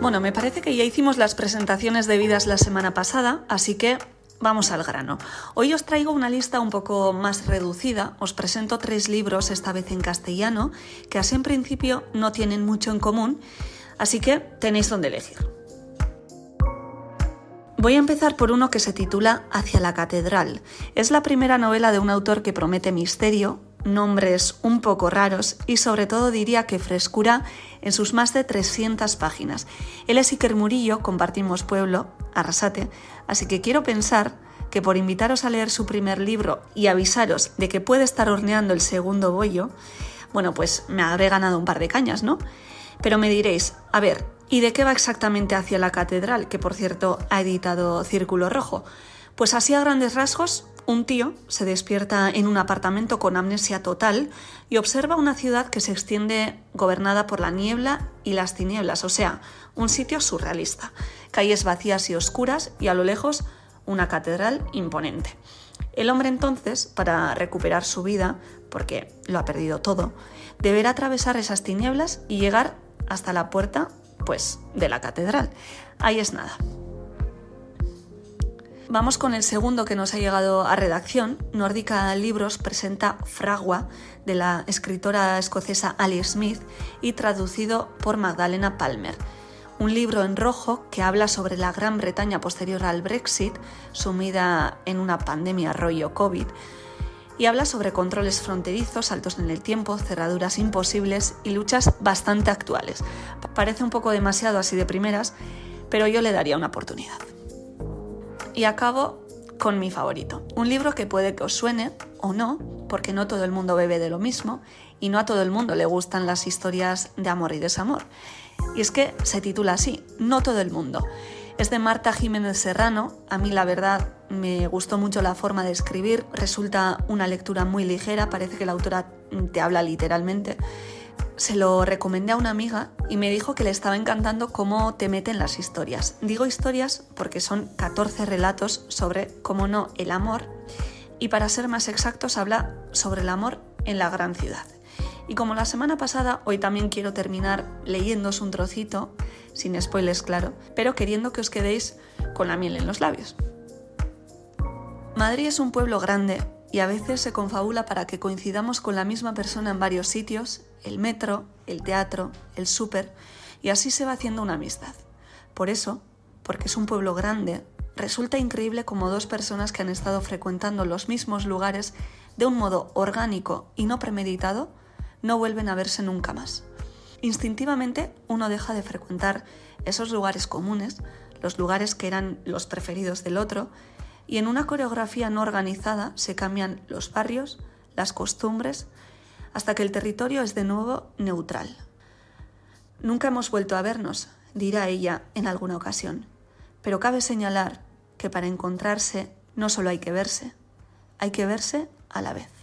Bueno, me parece que ya hicimos las presentaciones debidas la semana pasada, así que vamos al grano. Hoy os traigo una lista un poco más reducida. Os presento tres libros, esta vez en castellano, que así en principio no tienen mucho en común, así que tenéis donde elegir. Voy a empezar por uno que se titula Hacia la Catedral. Es la primera novela de un autor que promete misterio, nombres un poco raros y sobre todo diría que frescura en sus más de 300 páginas. Él es Iker Murillo, compartimos pueblo, Arrasate, así que quiero pensar que por invitaros a leer su primer libro y avisaros de que puede estar horneando el segundo bollo, bueno, pues me habré ganado un par de cañas, ¿no? Pero me diréis, a ver, ¿y de qué va exactamente hacia la catedral, que por cierto ha editado Círculo Rojo? Pues así a grandes rasgos, un tío se despierta en un apartamento con amnesia total y observa una ciudad que se extiende gobernada por la niebla y las tinieblas, o sea, un sitio surrealista. Calles vacías y oscuras y a lo lejos una catedral imponente. El hombre entonces, para recuperar su vida, porque lo ha perdido todo, deberá atravesar esas tinieblas y llegar hasta la puerta, pues, de la catedral. Ahí es nada. Vamos con el segundo que nos ha llegado a redacción. Nórdica Libros presenta Fragua de la escritora escocesa Ali Smith y traducido por Magdalena Palmer. Un libro en rojo que habla sobre la Gran Bretaña posterior al Brexit, sumida en una pandemia rollo COVID, y habla sobre controles fronterizos, saltos en el tiempo, cerraduras imposibles y luchas bastante actuales. Parece un poco demasiado así de primeras, pero yo le daría una oportunidad. Y acabo con mi favorito, un libro que puede que os suene o no, porque no todo el mundo bebe de lo mismo y no a todo el mundo le gustan las historias de amor y desamor. Y es que se titula así, No todo el mundo. Es de Marta Jiménez Serrano. A mí la verdad me gustó mucho la forma de escribir. Resulta una lectura muy ligera, parece que la autora te habla literalmente. Se lo recomendé a una amiga y me dijo que le estaba encantando cómo te meten las historias. Digo historias porque son 14 relatos sobre, cómo no, el amor. Y para ser más exactos, habla sobre el amor en la gran ciudad. Y como la semana pasada, hoy también quiero terminar leyéndoos un trocito, sin spoilers claro, pero queriendo que os quedéis con la miel en los labios. Madrid es un pueblo grande y a veces se confabula para que coincidamos con la misma persona en varios sitios, el metro, el teatro, el súper, y así se va haciendo una amistad. Por eso, porque es un pueblo grande, resulta increíble como dos personas que han estado frecuentando los mismos lugares de un modo orgánico y no premeditado, no vuelven a verse nunca más. Instintivamente uno deja de frecuentar esos lugares comunes, los lugares que eran los preferidos del otro, y en una coreografía no organizada se cambian los barrios, las costumbres, hasta que el territorio es de nuevo neutral. Nunca hemos vuelto a vernos, dirá ella en alguna ocasión, pero cabe señalar que para encontrarse no solo hay que verse, hay que verse a la vez.